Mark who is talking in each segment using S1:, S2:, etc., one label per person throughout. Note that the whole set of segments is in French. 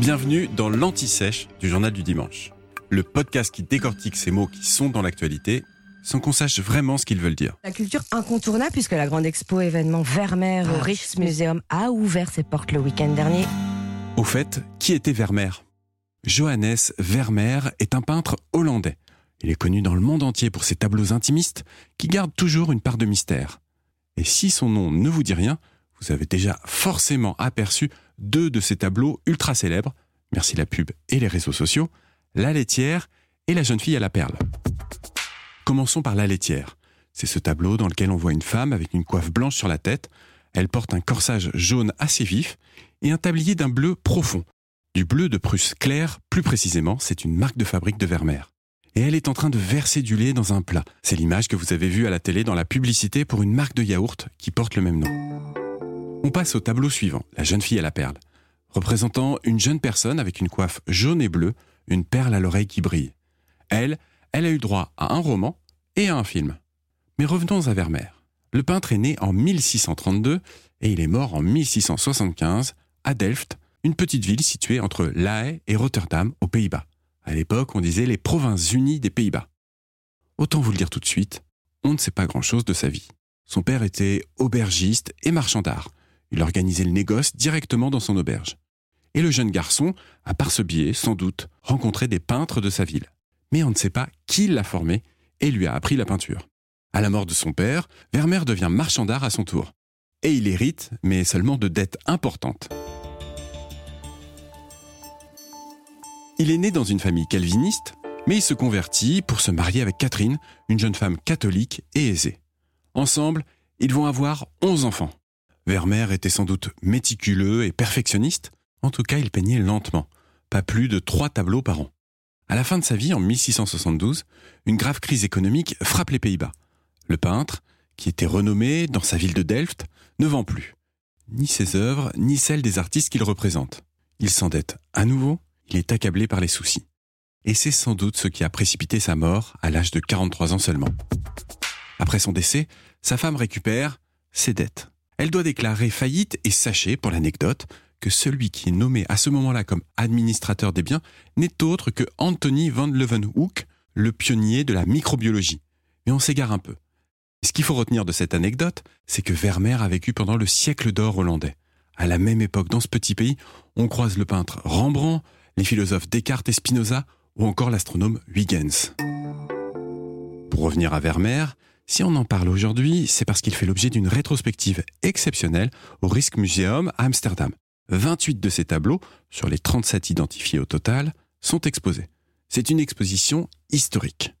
S1: Bienvenue dans l'Anti-Sèche du Journal du Dimanche, le podcast qui décortique ces mots qui sont dans l'actualité sans qu'on sache vraiment ce qu'ils veulent dire.
S2: La culture incontournable puisque la grande expo événement Vermeer au Rijksmuseum a ouvert ses portes le week-end dernier.
S1: Au fait, qui était Vermeer? Johannes Vermeer est un peintre hollandais. Il est connu dans le monde entier pour ses tableaux intimistes qui gardent toujours une part de mystère. Et si son nom ne vous dit rien, vous avez déjà forcément aperçu deux de ses tableaux ultra célèbres, merci la pub et les réseaux sociaux, La laitière et La jeune fille à la perle. Commençons par La laitière. C'est ce tableau dans lequel on voit une femme avec une coiffe blanche sur la tête. Elle porte un corsage jaune assez vif et un tablier d'un bleu profond. Du bleu de Prusse clair, plus précisément, c'est une marque de fabrique de Vermeer. Et elle est en train de verser du lait dans un plat. C'est l'image que vous avez vue à la télé dans la publicité pour une marque de yaourt qui porte le même nom. On passe au tableau suivant, La jeune fille à la perle, représentant une jeune personne avec une coiffe jaune et bleue, une perle à l'oreille qui brille. Elle, elle a eu droit à un roman et à un film. Mais revenons à Vermeer. Le peintre est né en 1632 et il est mort en 1675 à Delft, une petite ville située entre La Haye et Rotterdam aux Pays-Bas. À l'époque, on disait les provinces unies des Pays-Bas. Autant vous le dire tout de suite, on ne sait pas grand-chose de sa vie. Son père était aubergiste et marchand d'art. Il organisait le négoce directement dans son auberge. Et le jeune garçon a par ce biais, sans doute, rencontré des peintres de sa ville. Mais on ne sait pas qui l'a formé et lui a appris la peinture. À la mort de son père, Vermeer devient marchand d'art à son tour. Et il hérite, mais seulement de dettes importantes. Il est né dans une famille calviniste, mais il se convertit pour se marier avec Catherine, une jeune femme catholique et aisée. Ensemble, ils vont avoir 11 enfants. Vermeer était sans doute méticuleux et perfectionniste. En tout cas, il peignait lentement, pas plus de trois tableaux par an. À la fin de sa vie, en 1672, une grave crise économique frappe les Pays-Bas. Le peintre, qui était renommé dans sa ville de Delft, ne vend plus. Ni ses œuvres, ni celles des artistes qu'il représente. Il s'endette à nouveau, il est accablé par les soucis. Et c'est sans doute ce qui a précipité sa mort à l'âge de 43 ans seulement. Après son décès, sa femme récupère ses dettes. Elle doit déclarer faillite et sachez, pour l'anecdote, que celui qui est nommé à ce moment-là comme administrateur des biens n'est autre que Anthony van Leeuwenhoek, le pionnier de la microbiologie. Mais on s'égare un peu. Ce qu'il faut retenir de cette anecdote, c'est que Vermeer a vécu pendant le siècle d'or hollandais. À la même époque, dans ce petit pays, on croise le peintre Rembrandt, les philosophes Descartes et Spinoza, ou encore l'astronome Huygens. Pour revenir à Vermeer, si on en parle aujourd'hui, c'est parce qu'il fait l'objet d'une rétrospective exceptionnelle au Rijksmuseum à Amsterdam. 28 de ces tableaux, sur les 37 identifiés au total, sont exposés. C'est une exposition historique.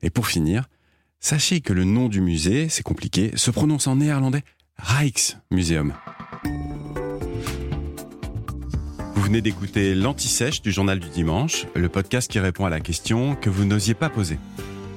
S1: Et pour finir, sachez que le nom du musée, c'est compliqué, se prononce en néerlandais Rijksmuseum. Vous venez d'écouter l'Anti-Sèche du Journal du Dimanche, le podcast qui répond à la question que vous n'osiez pas poser.